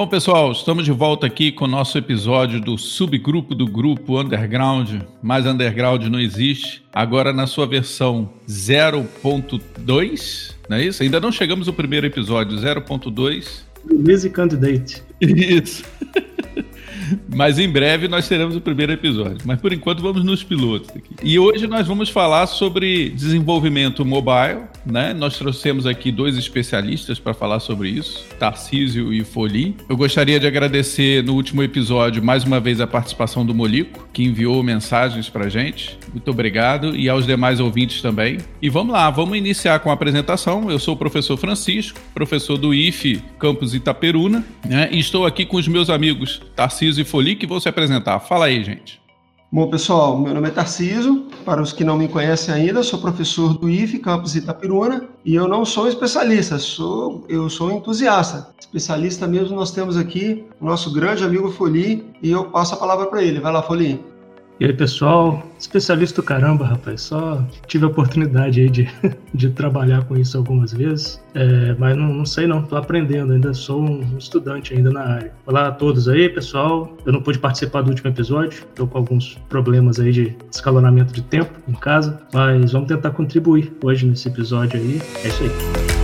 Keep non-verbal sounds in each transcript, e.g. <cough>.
Bom, pessoal, estamos de volta aqui com o nosso episódio do subgrupo do grupo Underground. Mais Underground não existe. Agora na sua versão 0.2, não é isso? Ainda não chegamos ao primeiro episódio, 0.2. Release Candidate. Isso. <laughs> Mas em breve nós teremos o primeiro episódio. Mas por enquanto vamos nos pilotos aqui. E hoje nós vamos falar sobre desenvolvimento mobile, né? Nós trouxemos aqui dois especialistas para falar sobre isso, Tarcísio e Foli. Eu gostaria de agradecer no último episódio mais uma vez a participação do Molico, que enviou mensagens para gente. Muito obrigado e aos demais ouvintes também. E vamos lá, vamos iniciar com a apresentação. Eu sou o professor Francisco, professor do IFE Campus Itaperuna, né? E estou aqui com os meus amigos Tarcísio e Foli que vão se apresentar. Fala aí, gente. Bom, pessoal, meu nome é Tarciso. Para os que não me conhecem ainda, sou professor do IFE Campus Itapiruna e eu não sou especialista, sou, eu sou entusiasta. Especialista mesmo nós temos aqui o nosso grande amigo Foli e eu passo a palavra para ele. Vai lá, Foli. E aí, pessoal, especialista do caramba, rapaz. Só tive a oportunidade aí de, <laughs> de trabalhar com isso algumas vezes, é, mas não, não, sei não, tô aprendendo, ainda sou um estudante ainda na área. Olá a todos aí, pessoal. Eu não pude participar do último episódio, tô com alguns problemas aí de escalonamento de tempo em casa, mas vamos tentar contribuir hoje nesse episódio aí. É isso aí.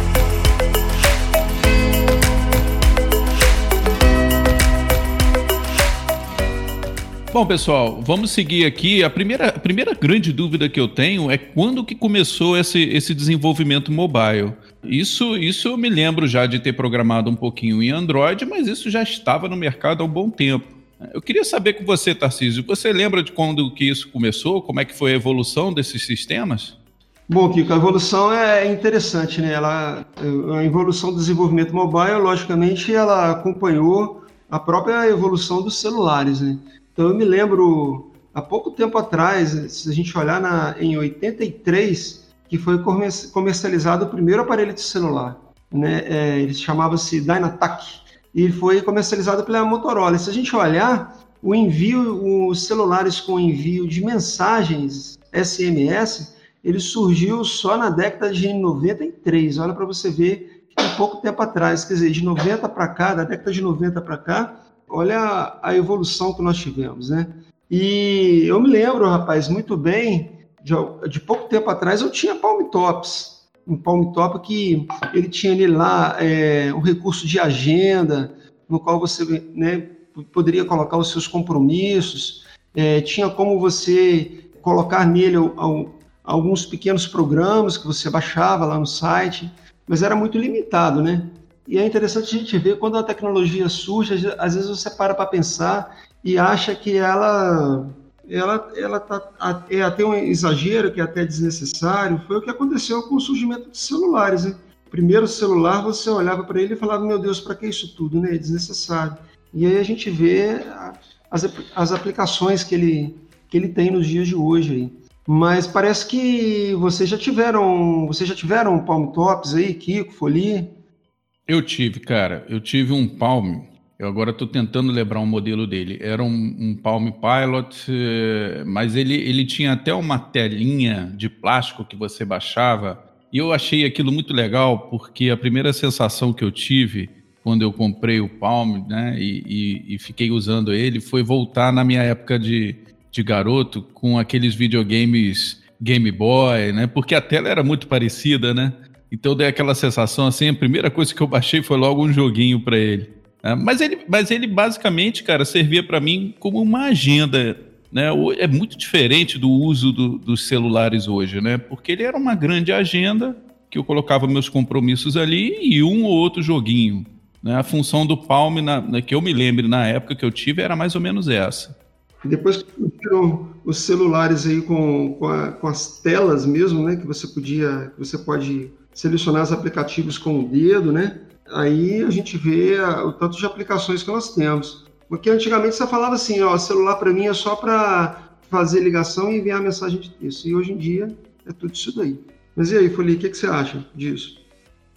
Bom, pessoal, vamos seguir aqui. A primeira, a primeira grande dúvida que eu tenho é quando que começou esse, esse desenvolvimento mobile. Isso, isso eu me lembro já de ter programado um pouquinho em Android, mas isso já estava no mercado há um bom tempo. Eu queria saber com você, Tarcísio, você lembra de quando que isso começou? Como é que foi a evolução desses sistemas? Bom, Kiko, a evolução é interessante, né? Ela, a evolução do desenvolvimento mobile, logicamente, ela acompanhou a própria evolução dos celulares, né? Então eu me lembro, há pouco tempo atrás, se a gente olhar na, em 83, que foi comercializado o primeiro aparelho de celular. Né? É, ele chamava-se Dynatac e foi comercializado pela Motorola. Se a gente olhar, o envio, os celulares com envio de mensagens SMS, ele surgiu só na década de 93. Olha para você ver que tem pouco tempo atrás, quer dizer, de 90 para cá, da década de 90 para cá, olha a evolução que nós tivemos, né? E eu me lembro, rapaz, muito bem, de, de pouco tempo atrás eu tinha Palm Tops, um Palm Top que ele tinha ali lá é, um recurso de agenda, no qual você né, poderia colocar os seus compromissos, é, tinha como você colocar nele alguns pequenos programas que você baixava lá no site, mas era muito limitado, né? E é interessante a gente ver quando a tecnologia surge, às vezes você para para pensar e acha que ela ela ela tá, é até um exagero, que é até desnecessário. Foi o que aconteceu com o surgimento de celulares. Né? Primeiro celular, você olhava para ele e falava: Meu Deus, para que isso tudo? Né? É desnecessário. E aí a gente vê as, as aplicações que ele, que ele tem nos dias de hoje. Aí. Mas parece que vocês já tiveram, vocês já tiveram Palm Tops aí, Kiko, Folie? Eu tive, cara. Eu tive um Palm. Eu agora estou tentando lembrar um modelo dele. Era um, um Palm Pilot, eh, mas ele, ele tinha até uma telinha de plástico que você baixava. E eu achei aquilo muito legal, porque a primeira sensação que eu tive quando eu comprei o Palm né, e, e, e fiquei usando ele foi voltar na minha época de, de garoto com aqueles videogames Game Boy, né? Porque a tela era muito parecida, né? Então dei aquela sensação assim, a primeira coisa que eu baixei foi logo um joguinho para ele. Né? Mas ele. Mas ele basicamente, cara, servia para mim como uma agenda. Né? É muito diferente do uso do, dos celulares hoje, né? Porque ele era uma grande agenda que eu colocava meus compromissos ali e um ou outro joguinho. Né? A função do Palm, na, na, que eu me lembre na época que eu tive, era mais ou menos essa. Depois que os celulares aí com, com, a, com, as telas mesmo, né? Que você podia, você pode selecionar os aplicativos com o dedo, né? Aí a gente vê o tanto de aplicações que nós temos. Porque antigamente você falava assim, ó, celular para mim é só para fazer ligação e enviar mensagem de texto. E hoje em dia é tudo isso daí. Mas e aí, Folie, o que, que você acha disso?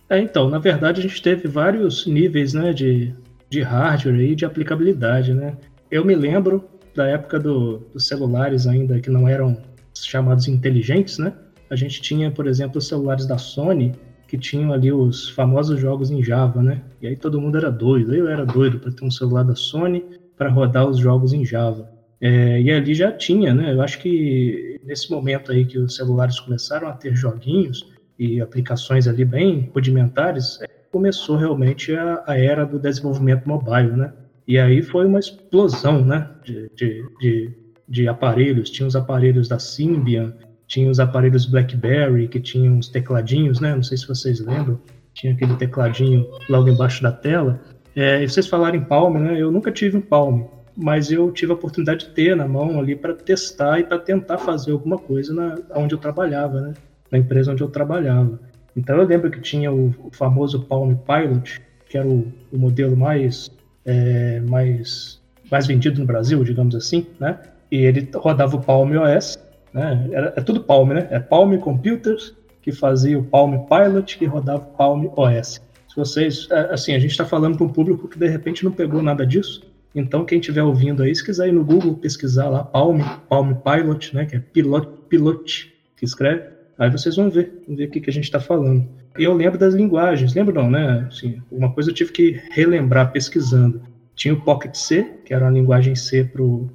É, então, na verdade a gente teve vários níveis, né, de, de hardware e de aplicabilidade, né? Eu me lembro da época do, dos celulares ainda que não eram chamados inteligentes, né? a gente tinha, por exemplo, os celulares da Sony, que tinham ali os famosos jogos em Java, né? E aí todo mundo era doido. Eu era doido para ter um celular da Sony para rodar os jogos em Java. É, e ali já tinha, né? Eu acho que nesse momento aí que os celulares começaram a ter joguinhos e aplicações ali bem rudimentares, é, começou realmente a, a, era do desenvolvimento mobile, né? E aí foi uma explosão, né? De, de, de, de aparelhos. Tinha os aparelhos da Symbian, tinha os aparelhos BlackBerry que tinham os tecladinhos, né? Não sei se vocês lembram. Tinha aquele tecladinho logo embaixo da tela. É, e vocês falaram em Palm, né? Eu nunca tive um Palm mas eu tive a oportunidade de ter na mão ali para testar e para tentar fazer alguma coisa na onde eu trabalhava, né? Na empresa onde eu trabalhava. Então eu lembro que tinha o, o famoso Palm Pilot, que era o, o modelo mais, é, mais, mais vendido no Brasil, digamos assim, né? E ele rodava o Palm OS, né? Era, é tudo Palm, né? É Palm Computers que fazia o Palm Pilot que rodava o Palm OS. Se vocês, é, assim, a gente está falando para um público que de repente não pegou nada disso, então, quem estiver ouvindo aí, se quiser ir no Google pesquisar lá Palm, Palm Pilot, né, que é pilot, pilot que escreve, aí vocês vão ver, vão ver o que, que a gente está falando. E eu lembro das linguagens, lembro não, né? Assim, uma coisa eu tive que relembrar pesquisando. Tinha o Pocket C, que era uma linguagem C para o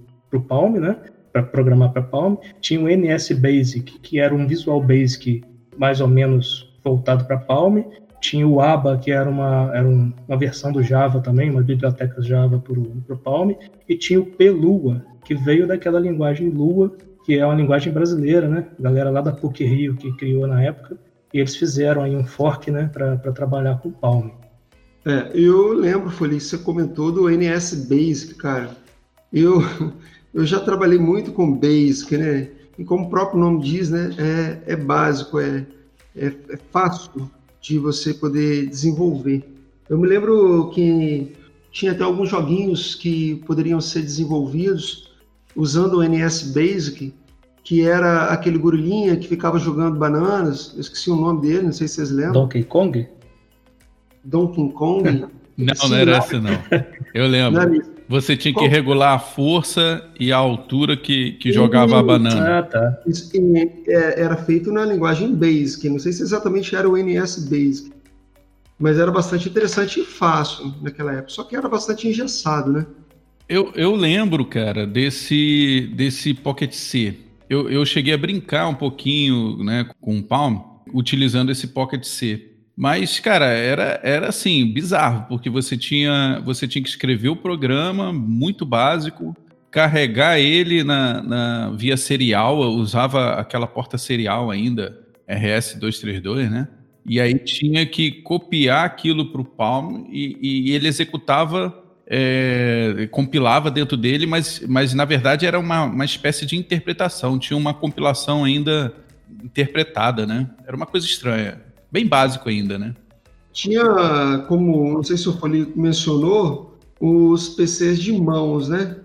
Palm, né? Para programar para Palm. Tinha o NS Basic, que era um Visual Basic mais ou menos voltado para Palm tinha o ABA, que era uma, era uma versão do Java também, uma biblioteca Java para o Palm, e tinha o PLUA, que veio daquela linguagem Lua, que é uma linguagem brasileira, né? A galera lá da PUC Rio que criou na época, e eles fizeram aí um fork, né, para trabalhar com Palm. É, eu lembro, Folie, você comentou do NS Basic, cara. Eu, <laughs> eu já trabalhei muito com Basic, né? E como o próprio nome diz, né, é, é básico, é, é, é fácil de você poder desenvolver. Eu me lembro que tinha até alguns joguinhos que poderiam ser desenvolvidos usando o NS Basic, que era aquele gorilinha que ficava jogando bananas. Eu esqueci o nome dele, não sei se vocês lembram. Donkey Kong? Donkey Kong? <laughs> não, Sim, não era esse não. Eu lembro. Você tinha que regular a força e a altura que, que jogava a banana. Ah, tá. Isso é, era feito na linguagem Basic. Não sei se exatamente era o NS Basic. Mas era bastante interessante e fácil naquela época. Só que era bastante engessado, né? Eu, eu lembro, cara, desse, desse Pocket C. Eu, eu cheguei a brincar um pouquinho né, com o Palm, utilizando esse Pocket C. Mas, cara, era, era assim, bizarro, porque você tinha, você tinha que escrever o programa muito básico, carregar ele na, na via serial, usava aquela porta serial ainda, RS-232, né? E aí tinha que copiar aquilo para o Palm e, e, ele executava, é, compilava dentro dele, mas, mas na verdade era uma, uma espécie de interpretação, tinha uma compilação ainda interpretada, né? Era uma coisa estranha bem básico ainda, né? Tinha, como não sei se o Foli mencionou, os PCs de mãos, né?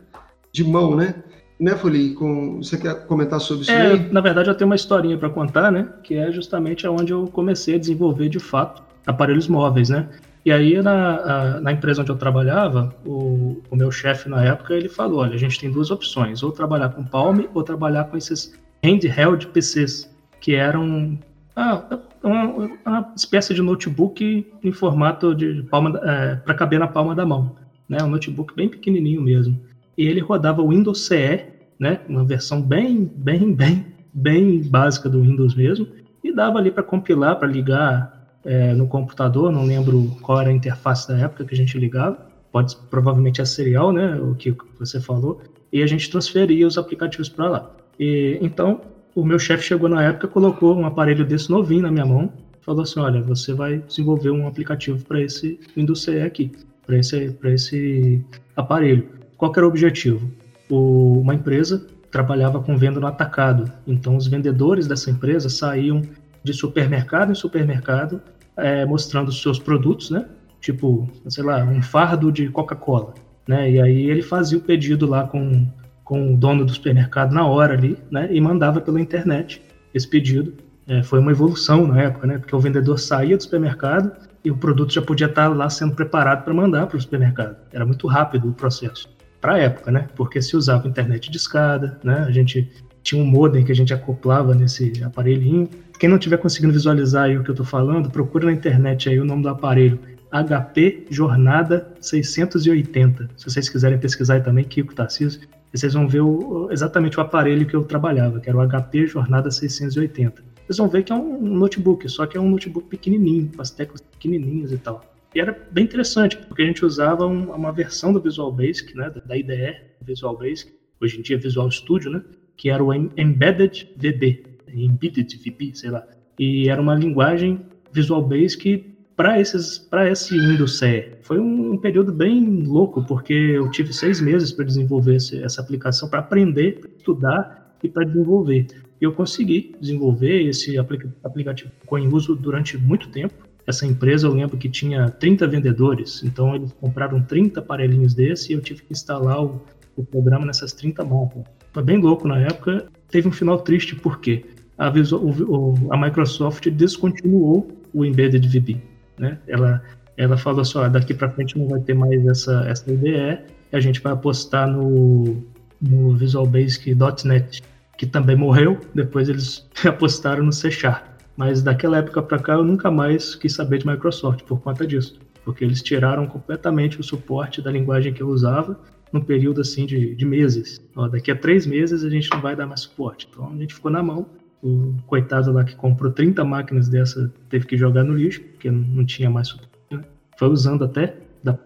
De mão, né? Né, Foli? Com... Você quer comentar sobre isso é, aí? Na verdade, eu tenho uma historinha para contar, né? Que é justamente onde eu comecei a desenvolver de fato aparelhos móveis, né? E aí, na, na empresa onde eu trabalhava, o, o meu chefe na época, ele falou, olha, a gente tem duas opções, ou trabalhar com Palm ou trabalhar com esses handheld PCs, que eram ah, uma, uma, espécie de notebook em formato de palma é, para caber na palma da mão, né? Um notebook bem pequenininho mesmo. E ele rodava o Windows CE, né? Uma versão bem, bem, bem, bem básica do Windows mesmo, e dava ali para compilar, para ligar é, no computador. Não lembro qual era a interface da época que a gente ligava. Pode provavelmente a serial, né? O que você falou. E a gente transferia os aplicativos para lá. E então o meu chefe chegou na época, colocou um aparelho desse novinho na minha mão, falou assim: olha, você vai desenvolver um aplicativo para esse Windows CE aqui, para esse, esse aparelho. Qual era o objetivo? O, uma empresa trabalhava com venda no atacado, então os vendedores dessa empresa saíam de supermercado em supermercado é, mostrando os seus produtos, né? Tipo, sei lá, um fardo de Coca-Cola, né? E aí ele fazia o pedido lá com com o dono do supermercado na hora ali, né? E mandava pela internet esse pedido. É, foi uma evolução na época, né? Porque o vendedor saía do supermercado e o produto já podia estar lá sendo preparado para mandar para o supermercado. Era muito rápido o processo para a época, né? Porque se usava internet de escada, né? A gente tinha um modem que a gente acoplava nesse aparelhinho. Quem não estiver conseguindo visualizar aí o que eu estou falando, procura na internet aí o nome do aparelho. HP Jornada 680. Se vocês quiserem pesquisar aí também, Kiko Tarcísio, vocês vão ver o, exatamente o aparelho que eu trabalhava, que era o HP Jornada 680. Vocês vão ver que é um notebook, só que é um notebook pequenininho, com as teclas pequenininhas e tal. E era bem interessante, porque a gente usava um, uma versão do Visual Basic, né, da IDE Visual Basic, hoje em dia Visual Studio, né, que era o Embedded VB, Embedded VB, sei lá. E era uma linguagem Visual Basic para esses para esse Windows CE. Foi um, um, período bem louco, porque eu tive seis meses para desenvolver esse, essa aplicação, para aprender, pra estudar e para desenvolver. E eu consegui desenvolver esse aplicativo com uso durante muito tempo essa empresa, eu lembro que tinha 30 vendedores, então eles compraram 30 aparelhinhos desse e eu tive que instalar o, o programa nessas 30 máquinas. Bem louco na época. Teve um final triste porque a, a Microsoft descontinuou o Embedded VB. Né? Ela, ela falou assim: daqui para frente não vai ter mais essa, essa IDE, a gente vai apostar no, no Visual Basic.NET, que também morreu. Depois eles <laughs> apostaram no C Sharp. Mas daquela época para cá eu nunca mais quis saber de Microsoft por conta disso, porque eles tiraram completamente o suporte da linguagem que eu usava num período assim de, de meses. Ó, daqui a três meses a gente não vai dar mais suporte. Então a gente ficou na mão. O coitado lá que comprou 30 máquinas dessa teve que jogar no lixo, porque não tinha mais suporte. Né? Foi usando até. Da...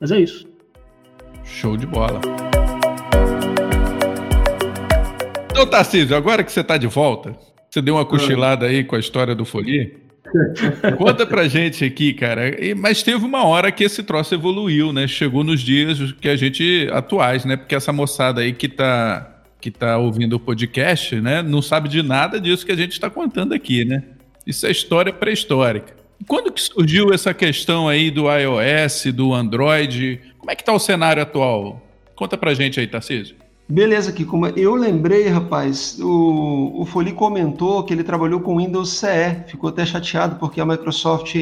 Mas é isso. Show de bola. Então, Tarcísio, agora que você está de volta, você deu uma cochilada aí com a história do Folie? <laughs> Conta pra gente aqui, cara. Mas teve uma hora que esse troço evoluiu, né? Chegou nos dias que a gente atuais, né? Porque essa moçada aí que tá que tá ouvindo o podcast, né, não sabe de nada disso que a gente está contando aqui, né? Isso é história pré-histórica. Quando que surgiu essa questão aí do iOS, do Android? Como é que tá o cenário atual? Conta pra gente aí, Tarcísio. Beleza, Kiko. Eu lembrei, rapaz, o, o Foli comentou que ele trabalhou com Windows CE, ficou até chateado porque a Microsoft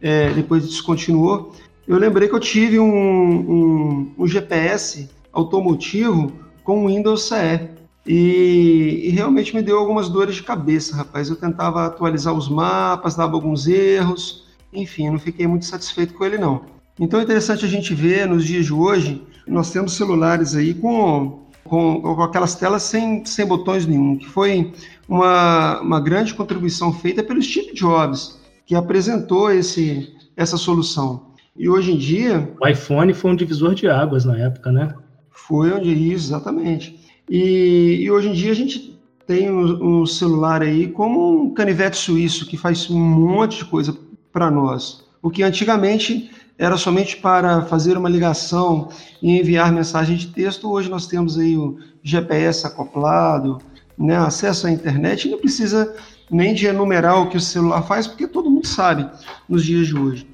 é, depois descontinuou. Eu lembrei que eu tive um, um, um GPS automotivo com Windows CE e, e, realmente me deu algumas dores de cabeça, rapaz. Eu tentava atualizar os mapas, dava alguns erros, enfim, não fiquei muito satisfeito com ele não. Então é interessante a gente ver nos dias de hoje, nós temos celulares aí com com, com aquelas telas sem, sem botões nenhum, que foi uma, uma grande contribuição feita pelo Steve Jobs, que apresentou esse, essa solução. E hoje em dia. O iPhone foi um divisor de águas na época, né? Foi onde isso, exatamente. E, e hoje em dia a gente tem um, um, celular aí como um canivete suíço que faz um monte de coisa para nós. O que antigamente era somente para fazer uma ligação e enviar mensagem de texto. Hoje nós temos aí o GPS acoplado, né, acesso à internet, não precisa nem de enumerar o que o celular faz, porque todo mundo sabe nos dias de hoje.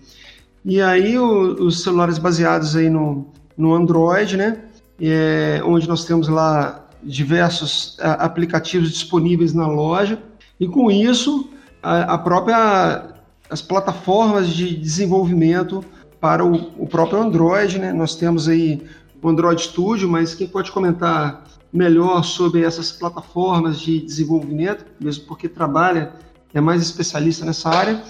E aí o, os celulares baseados aí no, no Android, né, é, onde nós temos lá diversos a, aplicativos disponíveis na loja, e com isso a, a própria as plataformas de desenvolvimento para o, o próprio Android, né? Nós temos aí o Android Studio, mas quem pode comentar melhor sobre essas plataformas de desenvolvimento, mesmo porque trabalha, é mais especialista nessa área,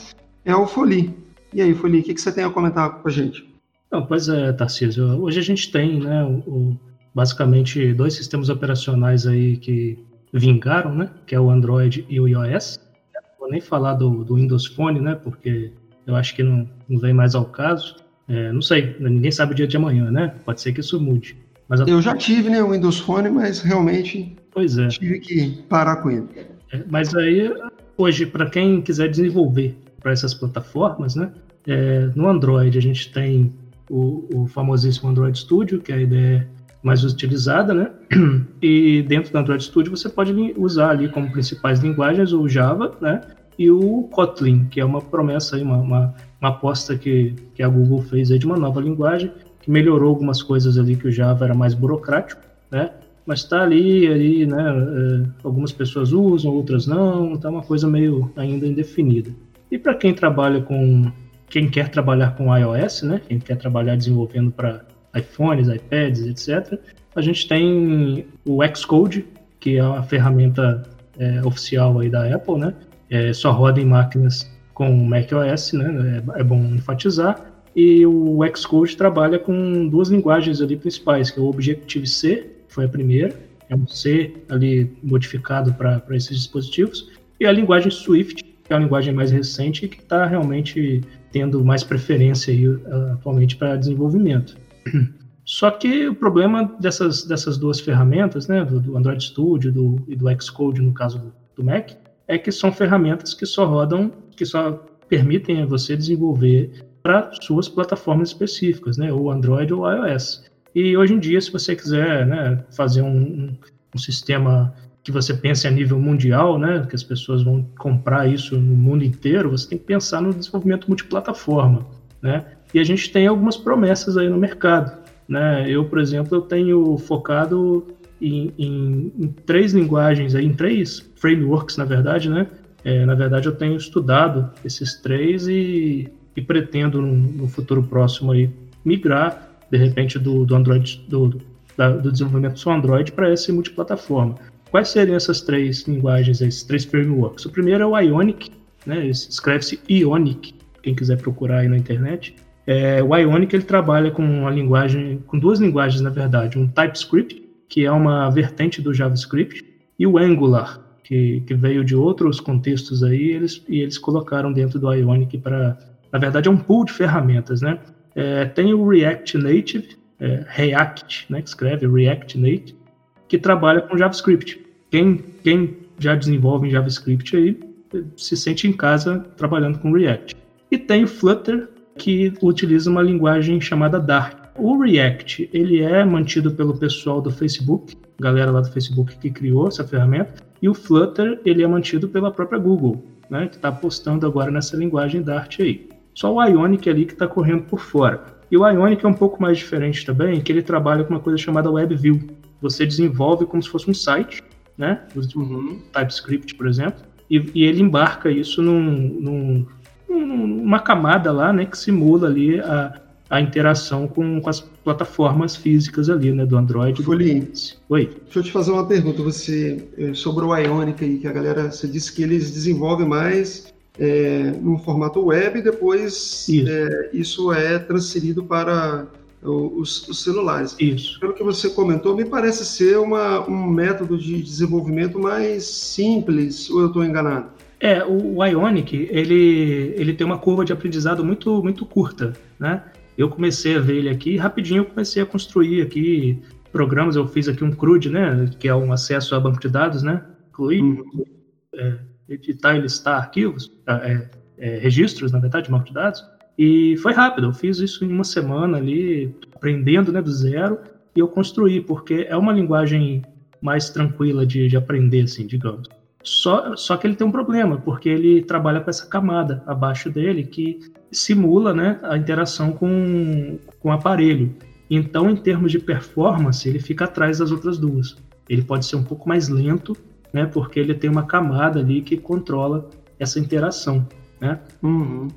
é o Foli. E aí, Foli, o que, que você tem a comentar com a gente? Não, pois é, Tarcísio. Hoje a gente tem, né, o, basicamente dois sistemas operacionais aí que vingaram, né, que é o Android e o iOS. Não vou nem falar do, do Windows Phone, né, porque eu acho que não, não vem mais ao caso. É, não sei, ninguém sabe o dia de amanhã, né? Pode ser que isso mude. Mas a... Eu já tive né, o Windows Phone, mas realmente pois é. tive que parar com ele. É, mas aí, hoje, para quem quiser desenvolver para essas plataformas, né? É, no Android a gente tem o, o, famosíssimo Android Studio, que é a ideia mais utilizada, né? <clears throat> E dentro do Android Studio você pode usar ali como principais linguagens o Java, né? E o Kotlin, que é uma promessa aí, uma, uma uma aposta que, que a Google fez aí de uma nova linguagem, que melhorou algumas coisas ali que o Java era mais burocrático, né? Mas está ali, ali, né? É, algumas pessoas usam, outras não, está uma coisa meio ainda indefinida. E para quem trabalha com, quem quer trabalhar com iOS, né? Quem quer trabalhar desenvolvendo para iPhones, iPads, etc. A gente tem o Xcode, que é uma ferramenta é, oficial aí da Apple, né? É, só roda em máquinas com macOS, né? É, é bom enfatizar. E o Xcode trabalha com duas linguagens ali principais, que é o Objective-C, foi a primeira, é um C ali modificado para esses dispositivos, e a linguagem Swift, que é a linguagem mais recente e que está realmente tendo mais preferência aí, atualmente para desenvolvimento. <clears throat> Só que o problema dessas, dessas duas ferramentas, né, do, do Android Studio do, e do Xcode, no caso do, do, Mac, é que são ferramentas que só rodam, que só permitem a você desenvolver para suas plataformas específicas, né, ou Android ou iOS. E hoje em dia, se você quiser né, fazer um, um, sistema que você pense a nível mundial, né, que as pessoas vão comprar isso no mundo inteiro, você tem que pensar no desenvolvimento multiplataforma, né? E a gente tem algumas promessas aí no mercado, né? Eu, por exemplo, eu tenho focado em, em, em três linguagens, em três frameworks, na verdade, né? É, na verdade, eu tenho estudado esses três e, e pretendo no, no, futuro próximo aí migrar, de repente, do, do Android, do, da, do desenvolvimento só Android para esse multiplataforma. Quais seriam essas três linguagens, esses três frameworks? O primeiro é o Ionic, né? escreve-se Ionic, quem quiser procurar aí na internet. É, o Ionic ele trabalha com uma linguagem, com duas linguagens na verdade, um TypeScript, que é uma vertente do JavaScript, e o Angular, que, que veio de outros contextos aí, eles, e eles colocaram dentro do Ionic para, na verdade, é um pool de ferramentas, né? É, tem o React Native, é, React, né, que escreve React Native, que trabalha com JavaScript quem, quem já desenvolve em JavaScript aí se sente em casa trabalhando com React. E tem o Flutter, que utiliza uma linguagem chamada Dart. O React, ele é mantido pelo pessoal do Facebook, galera lá do Facebook que criou essa ferramenta, e o Flutter, ele é mantido pela própria Google, né, que está apostando agora nessa linguagem Dart aí. Só o Ionic ali que está correndo por fora. E o Ionic é um pouco mais diferente também, que ele trabalha com uma coisa chamada WebView. Você desenvolve como se fosse um site, né? Uhum. TypeScript, por exemplo, e, e, ele embarca isso num, num, numa camada lá, né, que simula ali a, a interação com, com as plataformas físicas ali, né, do Android. Folim, Oi. Deixa eu te fazer uma pergunta, você eh, sobre o Ionic aí, que a galera, você disse que eles desenvolvem mais é, no formato web e depois isso é, isso é transferido para os, os, celulares. Isso. Pelo que você comentou, me parece ser uma, um método de desenvolvimento mais simples, ou eu estou enganado? É, o, o Ionic, ele, ele tem uma curva de aprendizado muito, muito curta, né? Eu comecei a ver ele aqui, rapidinho eu comecei a construir aqui programas, eu fiz aqui um CRUD, né, que é um acesso a banco de dados, né, incluir, uhum. é, editar e listar arquivos, é, é, registros, na verdade, de banco de dados, e foi rápido, eu fiz isso em uma semana ali, aprendendo né, do zero, e eu construí, porque é uma linguagem mais tranquila de, de aprender, assim, digamos. Só, só que ele tem um problema, porque ele trabalha com essa camada abaixo dele que simula né, a interação com, com o aparelho. Então, em termos de performance, ele fica atrás das outras duas. Ele pode ser um pouco mais lento, né, porque ele tem uma camada ali que controla essa interação. Né? Uhum.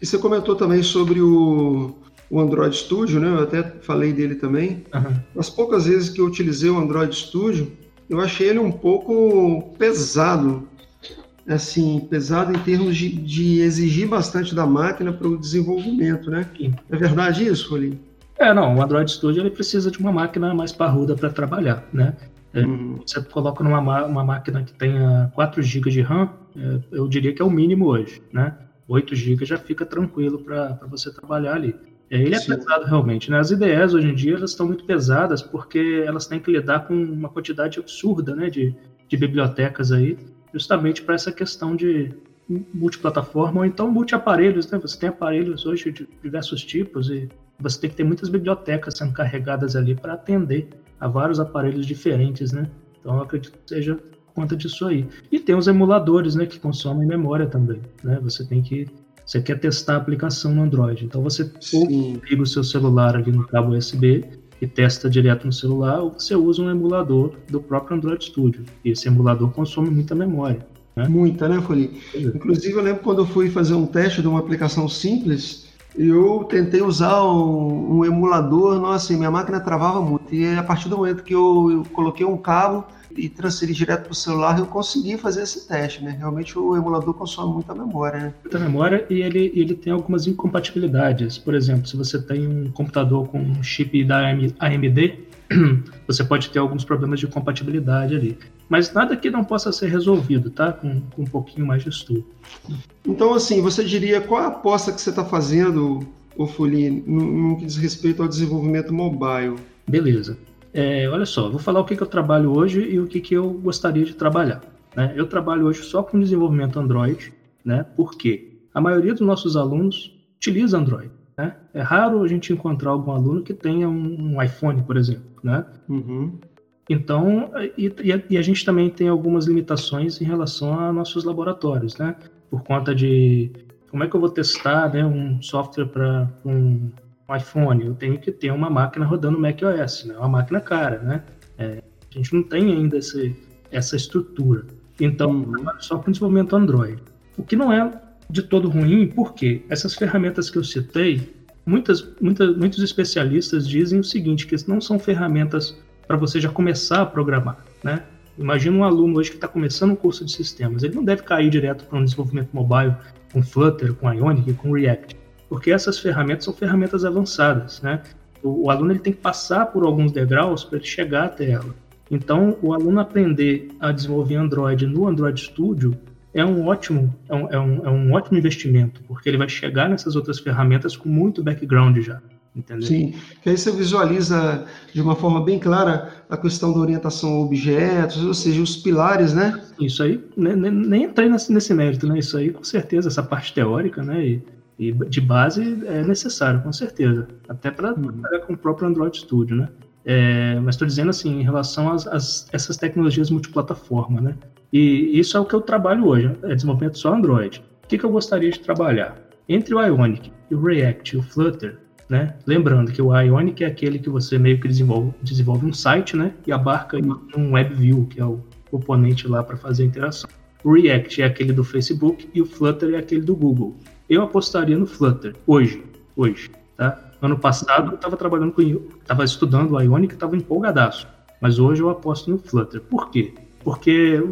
E você comentou também sobre o, o Android Studio, né? Eu até falei dele também. Uhum. As poucas vezes que eu utilizei o Android Studio, eu achei ele um pouco pesado. Assim, pesado em termos de, de exigir bastante da máquina para o desenvolvimento, né? É verdade isso, Rolim? É, não, o Android Studio ele precisa de uma máquina mais parruda para trabalhar, né? É, uhum. Você coloca numa uma máquina que tenha 4 GB de RAM, é, eu diria que é o mínimo hoje, né? 8 GB já fica tranquilo para você trabalhar ali. É, ele é Sim. pesado realmente, né? As IDEs hoje em dia elas estão muito pesadas porque elas têm que lidar com uma quantidade absurda, né, de, de bibliotecas aí, justamente para essa questão de multiplataforma ou então multiaparelhos, né? Você tem aparelhos hoje de diversos tipos e você tem que ter muitas bibliotecas sendo carregadas ali para atender a vários aparelhos diferentes, né? Então eu acredito que seja conta disso aí. E tem os emuladores, né, que consomem memória também, né? Você tem que você quer testar a aplicação no Android, então você liga o seu celular ali no cabo USB e testa direto no celular, ou você usa um emulador do próprio Android Studio. E esse emulador consome muita memória. Né? Muita, né, Foli? É. Inclusive, eu lembro quando eu fui fazer um teste de uma aplicação simples, eu tentei usar um, um emulador, nossa, minha máquina travava muito. E a partir do momento que eu, eu coloquei um cabo, e transferir direto para o celular, eu consegui fazer esse teste, né? Realmente o emulador consome muita memória, né? Muita memória e ele, ele tem algumas incompatibilidades. Por exemplo, se você tem um computador com um chip da AMD, <clears throat> você pode ter alguns problemas de compatibilidade ali. Mas nada que não possa ser resolvido, tá? Com, com um pouquinho mais de estudo. Então, assim, você diria qual a aposta que você está fazendo, o Fuli, no, no, que diz respeito ao desenvolvimento mobile? Beleza. É, olha só, vou falar o que, que eu trabalho hoje e o que, que eu gostaria de trabalhar. Né? Eu trabalho hoje só com desenvolvimento Android, né? porque a maioria dos nossos alunos utiliza Android. Né? É raro a gente encontrar algum aluno que tenha um, um iPhone, por exemplo. Né? Uhum. Então, e, e, a gente também tem algumas limitações em relação a nossos laboratórios, né? Por conta de como é que eu vou testar né, um software para um um iPhone, eu tenho que ter uma máquina rodando macOS, né? Uma máquina cara, né? É, a gente não tem ainda esse, essa estrutura. Então, uhum. só com desenvolvimento Android. O que não é de todo ruim, porque essas ferramentas que eu citei, muitas, muitas, muitos especialistas dizem o seguinte, que não são ferramentas para você já começar a programar, né? Imagina um aluno hoje que está começando um curso de sistemas, ele não deve cair direto para um desenvolvimento mobile com Flutter, com Ionic, com React porque essas ferramentas são ferramentas avançadas, né? O, o aluno ele tem que passar por alguns degraus para ele chegar até ela. Então, o aluno aprender a desenvolver Android no Android Studio é um ótimo, é um, é um, é um ótimo investimento, porque ele vai chegar nessas outras ferramentas com muito background já. Entendeu? Sim, que aí você visualiza de uma forma bem clara a questão da orientação a objetos, ou seja, os pilares, né? Isso aí, nem, nem entrei nesse, nesse mérito, né? Isso aí, com certeza, essa parte teórica, né? E e de base é necessário, com certeza. Até para uhum. trabalhar com o próprio Android Studio, né? É, mas estou dizendo assim, em relação às, às, essas tecnologias multiplataforma, né? E isso é o que eu trabalho hoje, é desenvolvimento só Android. O que, que eu gostaria de trabalhar? Entre o Ionic, o React e o Flutter, né? Lembrando que o Ionic é aquele que você meio que desenvolve, desenvolve um site, né? E abarca um WebView, que é o componente lá para fazer a interação. O React é aquele do Facebook e o Flutter é aquele do Google eu apostaria no Flutter hoje, hoje, tá? Ano passado eu estava trabalhando com, estava estudando o Ionic, estava empolgadaço, mas hoje eu aposto no Flutter. Por quê? Porque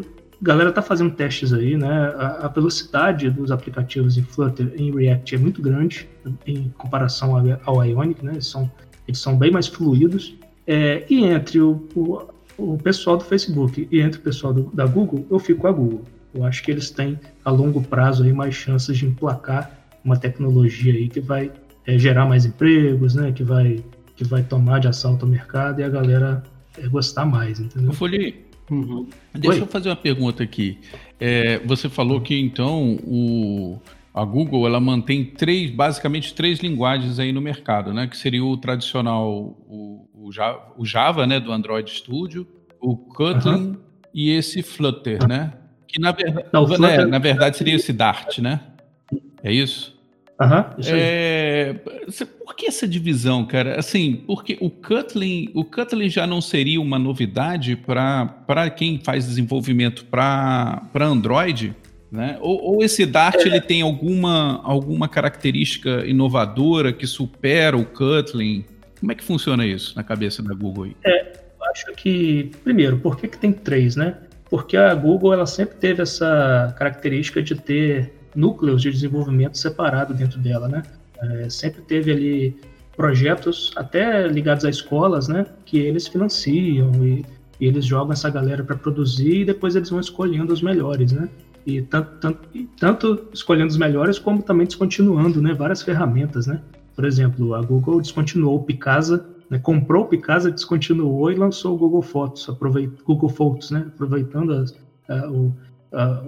a galera tá fazendo testes aí, né? A, velocidade dos aplicativos em Flutter em React é muito grande em comparação ao, ao Ionic, né? Eles são, eles são bem mais fluidos. É, e entre o, o, o, pessoal do Facebook e entre o pessoal do, da Google, eu fico com a Google. Eu acho que eles têm a longo prazo aí mais chances de emplacar uma tecnologia aí que vai é, gerar mais empregos, né? Que vai que vai tomar de assalto o mercado e a galera é, gostar mais, entendeu? Foli, uhum. deixa Oi? eu fazer uma pergunta aqui. É, você falou que então o a Google ela mantém três, basicamente três linguagens aí no mercado, né? Que seria o tradicional, o, o, Java, o Java, né, do Android Studio, o Kotlin uhum. e esse Flutter, né? Que na, ver... Não, né, na verdade seria esse Dart, né? É isso? Aham, uhum, é... Por que essa divisão, cara? Assim, porque o Kotlin, o Kotlin já não seria uma novidade para quem faz desenvolvimento para Android? Né? Ou, ou esse Dart é. ele tem alguma, alguma característica inovadora que supera o Kotlin? Como é que funciona isso na cabeça da Google? Aí? É, eu acho que, primeiro, por que, que tem três, né? Porque a Google ela sempre teve essa característica de ter núcleos de desenvolvimento separado dentro dela, né? É, sempre teve ali projetos até ligados a escolas, né? Que eles financiam e, e eles jogam essa galera para produzir e depois eles vão escolhendo os melhores, né? E tanto, tanto, tanto escolhendo os melhores como também descontinuando, né? Várias ferramentas, né? Por exemplo, a Google descontinuou o Picasa né, comprou o Picasa, descontinuou e lançou o Google Fotos, Google Fotos, né, aproveitando as, o,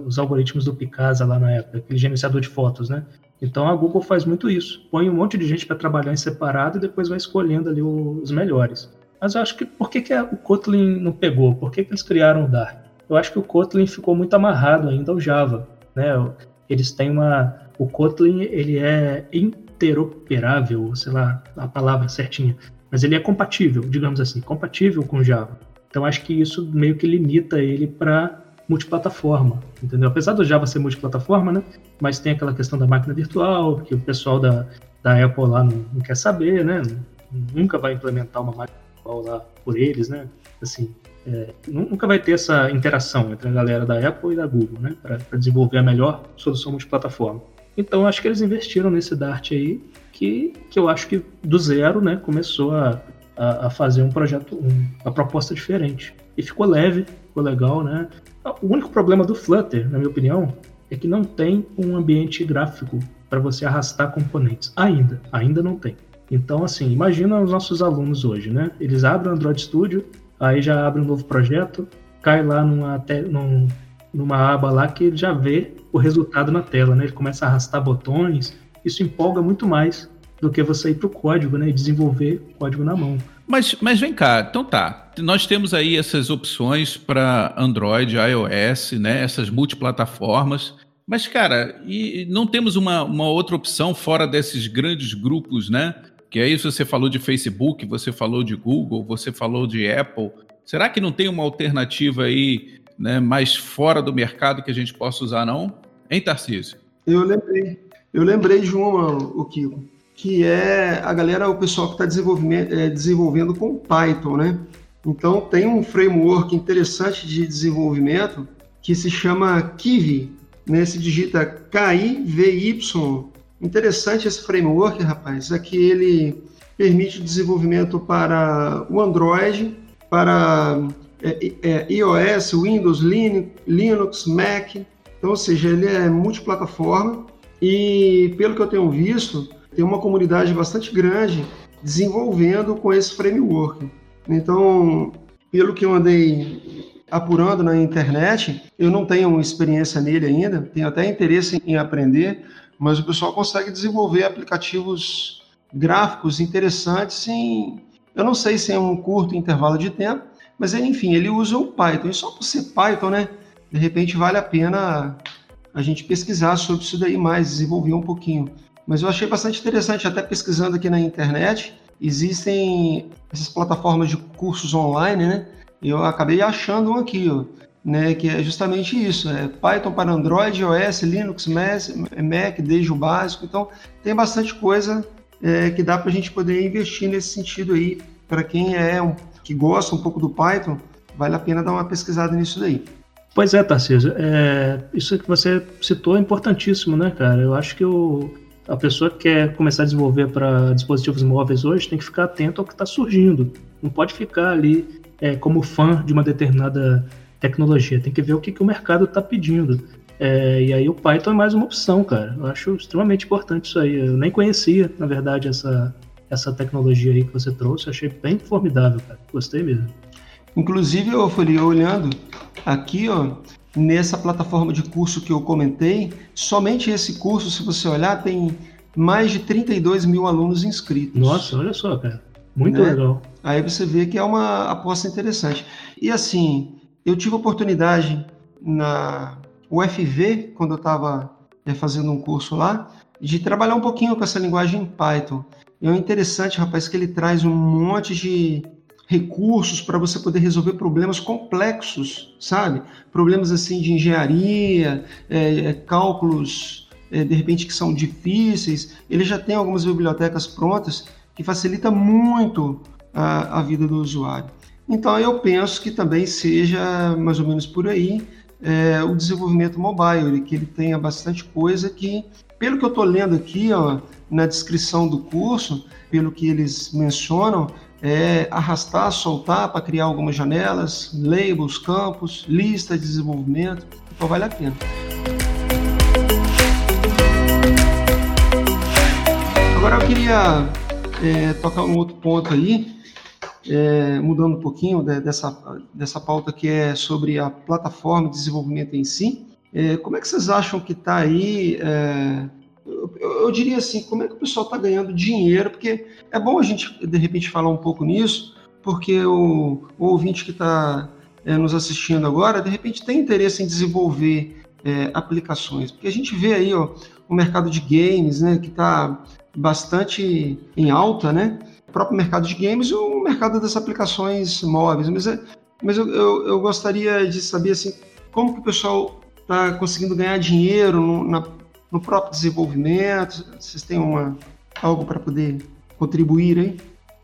os algoritmos do Picasa lá na época, aquele gerenciador de fotos, né? Então a Google faz muito isso, põe um monte de gente para trabalhar em separado e depois vai escolhendo ali os melhores. Mas eu acho que por que, que o Kotlin não pegou? Por que, que eles criaram o Dart? Eu acho que o Kotlin ficou muito amarrado ainda ao Java, né? Eles têm uma, o Kotlin ele é interoperável, sei lá a palavra certinha mas ele é compatível, digamos assim, compatível com Java. Então acho que isso meio que limita ele para multiplataforma, entendeu? Apesar do Java ser multiplataforma, né? Mas tem aquela questão da máquina virtual, que o pessoal da, da Apple lá não, não quer saber, né? Nunca vai implementar uma máquina virtual lá por eles, né? Assim, É, nunca vai ter essa interação entre a galera da Apple e da Google, né? Para desenvolver a melhor solução multiplataforma. Então acho que eles investiram nesse Dart aí, que, que eu acho que do zero, né, começou a, a, a fazer um projeto, um, uma proposta diferente. E ficou leve, ficou legal, né? O único problema do Flutter, na minha opinião, é que não tem um ambiente gráfico para você arrastar componentes. Ainda, ainda não tem. Então, assim, imagina os nossos alunos hoje, né? Eles abrem o Android Studio, aí já abre um novo projeto, cai lá numa, num, numa aba lá que ele já vê o resultado na tela, né? Ele começa a arrastar botões, isso empolga muito mais do que você ir para o código, né? E desenvolver código na mão. Mas, mas vem cá, então tá. Nós temos aí essas opções para Android, iOS, né? Essas multiplataformas. Mas, cara, e não temos uma, uma outra opção fora desses grandes grupos, né? Que aí você falou de Facebook, você falou de Google, você falou de Apple. Será que não tem uma alternativa aí né, mais fora do mercado que a gente possa usar, não? Hein, Tarcísio? Eu lembrei. Eu lembrei de uma, o Kiko, que é a galera, o pessoal que está desenvolvendo, é, desenvolvendo com Python, né? Então tem um framework interessante de desenvolvimento que se chama Kiwi, né? Se digita K-I-V-Y Interessante esse framework, rapaz, é que ele permite desenvolvimento para o Android, para é, é, iOS, Windows, Linux, Mac. Então, ou seja, ele é multiplataforma e, pelo que eu tenho visto, tem uma comunidade bastante grande desenvolvendo com esse framework. Então, pelo que eu andei apurando na internet, eu não tenho experiência nele ainda, tenho até interesse em aprender, mas o pessoal consegue desenvolver aplicativos gráficos interessantes em, eu não sei se é um curto intervalo de tempo, mas enfim, ele usa o Python. E só por ser Python, né, de repente vale a pena a gente pesquisar sobre isso daí mais, desenvolver um pouquinho. Mas eu achei bastante interessante, até pesquisando aqui na internet, existem essas plataformas de cursos online, né? Eu acabei achando um aqui, ó, né, que é justamente isso, é Python para Android, iOS, Linux, Mac, desde o básico. Então, tem bastante coisa é, que dá para a gente poder investir nesse sentido aí. Para quem é um, que gosta um pouco do Python, vale a pena dar uma pesquisada nisso daí. Pois é, Tarcísio, é, isso que você citou é importantíssimo, né, cara? Eu acho que o, a pessoa que quer começar a desenvolver para dispositivos móveis hoje tem que ficar atento ao que está surgindo. Não pode ficar ali é, como fã de uma determinada tecnologia, tem que ver o que, que o mercado está pedindo. É, e aí o Python é mais uma opção, cara. Eu acho extremamente importante isso aí. Eu nem conhecia, na verdade, essa, essa tecnologia aí que você trouxe. Eu achei bem formidável, cara. Gostei mesmo. Inclusive, eu falei, olhando aqui, ó, nessa plataforma de curso que eu comentei, somente esse curso, se você olhar, tem mais de 32 mil alunos inscritos. Nossa, olha só, cara. Muito né? legal. Aí você vê que é uma aposta interessante. E assim, eu tive a oportunidade na UFV, quando eu estava é, fazendo um curso lá, de trabalhar um pouquinho com essa linguagem Python. E é interessante, rapaz, que ele traz um monte de recursos para você poder resolver problemas complexos, sabe? Problemas assim de engenharia, é, é, cálculos é, de repente que são difíceis. Ele já tem algumas bibliotecas prontas que facilita muito a, a vida do usuário. Então eu penso que também seja mais ou menos por aí é, o desenvolvimento mobile, que ele tenha bastante coisa que, pelo que eu estou lendo aqui ó, na descrição do curso, pelo que eles mencionam, é arrastar, soltar para criar algumas janelas, labels, campos, lista de desenvolvimento, então vale a pena. Agora eu queria é, tocar um outro ponto aí, é, mudando um pouquinho de, dessa, dessa pauta que é sobre a plataforma de desenvolvimento em si. É, como é que vocês acham que está aí? Eu, eu, diria assim, como é que o pessoal está ganhando dinheiro? Porque é bom a gente, de repente, falar um pouco nisso, porque o, o ouvinte que está é, nos assistindo agora, de repente, tem interesse em desenvolver é, aplicações. Porque a gente vê aí ó, o mercado de games, né, que está bastante em alta, né? O próprio mercado de games e o mercado das aplicações móveis. Mas, é, mas eu, eu, eu, gostaria de saber assim, como que o pessoal está conseguindo ganhar dinheiro no, na, no próprio desenvolvimento. Vocês têm uma, algo para poder contribuir aí?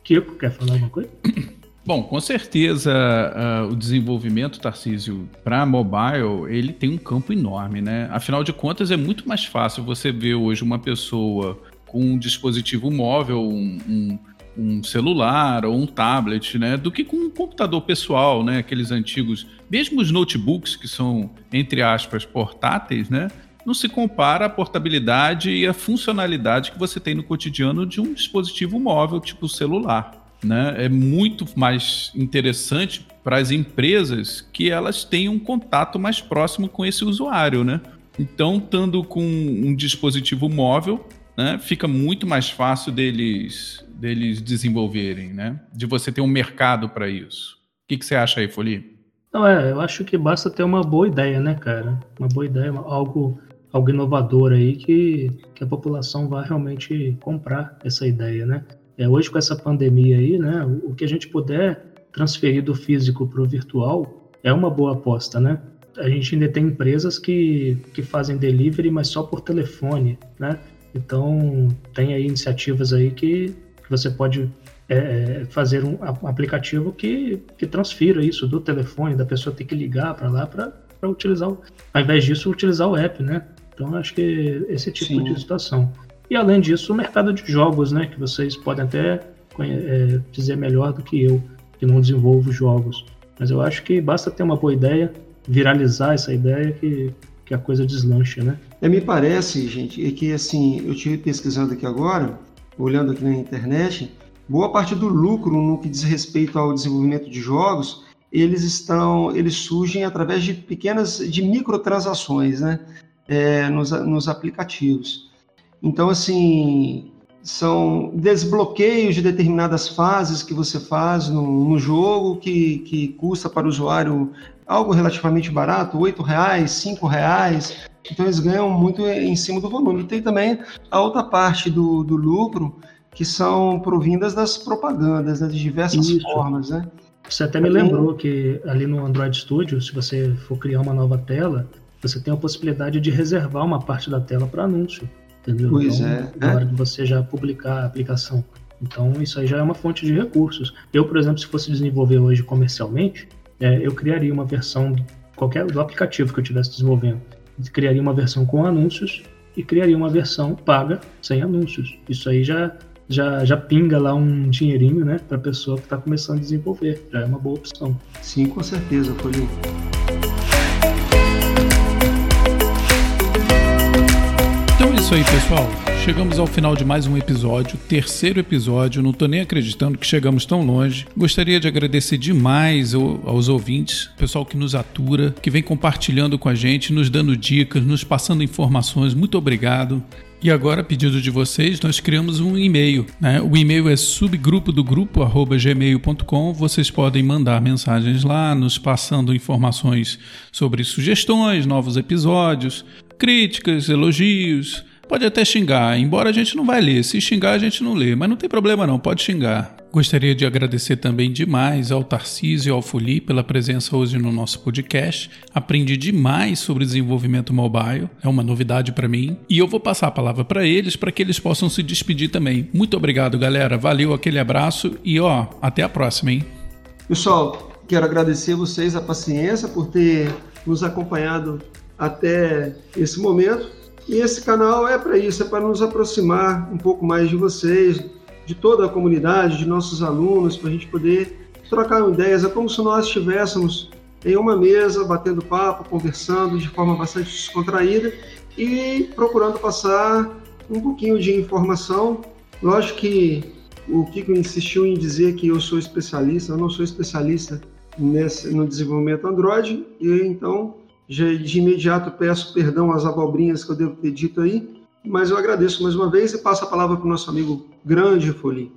Kiko, quer falar alguma coisa? <coughs> Bom, com certeza uh, o desenvolvimento, Tarcísio, para mobile, ele tem um campo enorme, né? Afinal de contas, é muito mais fácil você ver hoje uma pessoa com um dispositivo móvel, um, um, um celular ou um tablet, né? Do que com um computador pessoal, né? Aqueles antigos, mesmo os notebooks que são, entre aspas, portáteis, né? Não se compara a portabilidade e a funcionalidade que você tem no cotidiano de um dispositivo móvel, tipo celular né, é muito mais interessante para as empresas que elas tenham um contato mais próximo com esse usuário, né? Então, estando com um dispositivo móvel, né, fica muito mais fácil deles, deles desenvolverem, né? De você ter um mercado para isso. O que, que você acha aí, Folie? Não, é, eu acho que basta ter uma boa ideia, né, cara? Uma boa ideia, algo, algo inovador aí que, que a população vai realmente comprar essa ideia, né? É, hoje, com essa pandemia aí, né, o que a gente puder transferir do físico para o virtual é uma boa aposta, né? A gente ainda tem empresas que, que fazem delivery, mas só por telefone, né? Então, tem aí iniciativas aí que, que você pode é, é fazer um aplicativo que, que transfira isso do telefone, da pessoa ter que ligar para lá para utilizar, o, ao invés disso, utilizar o app, né? Então, acho que esse tipo Sim. de situação. E além disso, o mercado de jogos, né? Que vocês podem até é, dizer melhor do que eu, que não desenvolvo jogos. Mas eu acho que basta ter uma boa ideia, viralizar essa ideia que, que a coisa deslancha, né? É, me parece, gente, é que assim, eu estive pesquisando aqui agora, olhando aqui na internet, boa parte do lucro no que diz respeito ao desenvolvimento de jogos, eles estão, eles surgem através de pequenas, de microtransações, né? É, nos, nos aplicativos. Então, assim, são desbloqueios de determinadas fases que você faz no, no jogo que, que custa para o usuário algo relativamente barato, R$ reais, R$ reais. Então eles ganham muito em cima do volume. Tem também a outra parte do, do lucro, que são provindas das propagandas, né, de diversas Isso. formas, né? Você até me lembrou que ali no Android Studio, se você for criar uma nova tela, você tem a possibilidade de reservar uma parte da tela para anúncio entendeu? Pois então, é. Na hora de você já publicar a aplicação. Então, isso aí já é uma fonte de recursos. Eu, por exemplo, se fosse desenvolver hoje comercialmente, é, eu criaria uma versão qualquer do aplicativo que eu estivesse desenvolvendo. Criaria uma versão com anúncios e criaria uma versão paga sem anúncios. Isso aí já já, já pinga lá um dinheirinho, né, para a pessoa que está começando a desenvolver. Já é uma boa opção. Sim, com certeza, Paulinho. Isso aí, pessoal. Chegamos ao final de mais um episódio, terceiro episódio. Não tô nem acreditando que chegamos tão longe. Gostaria de agradecer demais aos ouvintes, pessoal que nos atura, que vem compartilhando com a gente, nos dando dicas, nos passando informações. Muito obrigado. E agora, a pedido de vocês, nós criamos um e-mail. Né? O e-mail é subgrupo do grupo gmail.com. Vocês podem mandar mensagens lá, nos passando informações sobre sugestões, novos episódios, críticas, elogios Pode até xingar, embora a gente não vai ler. Se xingar, a gente não lê, mas não tem problema não, pode xingar. Gostaria de agradecer também demais ao Tarcísio e ao Fuli pela presença hoje no nosso podcast. Aprendi demais sobre desenvolvimento mobile, é uma novidade para mim. E eu vou passar a palavra para eles para que eles possam se despedir também. Muito obrigado, galera. Valeu, aquele abraço e ó, até a próxima, hein? Pessoal, quero agradecer vocês a paciência por ter nos acompanhado até esse momento. E esse canal é para isso, é para nos aproximar um pouco mais de vocês, de toda a comunidade, de nossos alunos, para a gente poder trocar ideias. É como se nós estivéssemos em uma mesa, batendo papo, conversando de forma bastante descontraída e procurando passar um pouquinho de informação. Lógico que o Kiko insistiu em dizer que eu sou especialista, eu não sou especialista nesse, no desenvolvimento Android, e então já de imediato peço perdão às abobrinhas que eu devo ter dito aí, mas eu agradeço mais uma vez e passo a palavra para o nosso amigo Grande Folim.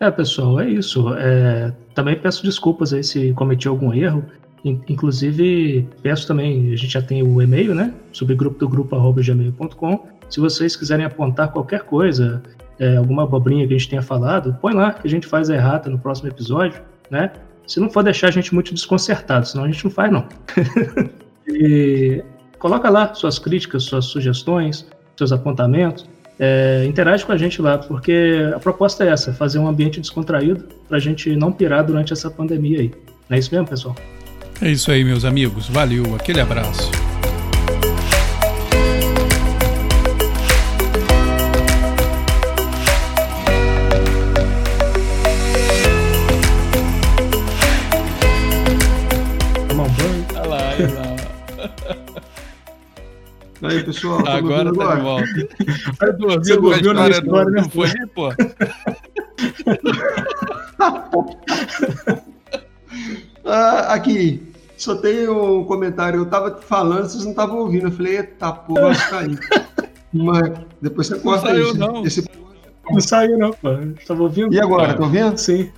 É, pessoal, é isso. É, também peço desculpas aí se cometi algum erro. Inclusive, peço também, a gente já tem o e-mail, né? Subgrupo do grupo gmail.com. Se vocês quiserem apontar qualquer coisa, é, alguma abobrinha que a gente tenha falado, põe lá que a gente faz a errata no próximo episódio, né? Se não for deixar a gente muito desconcertado, senão a gente não faz, não. <laughs> E coloca lá suas críticas, suas sugestões, seus apontamentos. é, interage com a gente lá, porque a proposta é essa, fazer um ambiente descontraído pra gente não pirar durante essa pandemia aí. Não é isso mesmo, pessoal? É isso aí, meus amigos. Valeu, aquele abraço. Aí, pessoal. Tá agora tá de volta. <laughs> Você dormiu na história, né? Não foi, pô? <laughs> ah, aqui, só tem um comentário. Eu tava falando, vocês não estavam ouvindo. Eu falei, eita porra, vai cair. <laughs> Mas depois você corta não saiu, isso. Não. Esse... não saiu, não, pô. Eu tava ouvindo. E agora, tá ouvindo? Sim.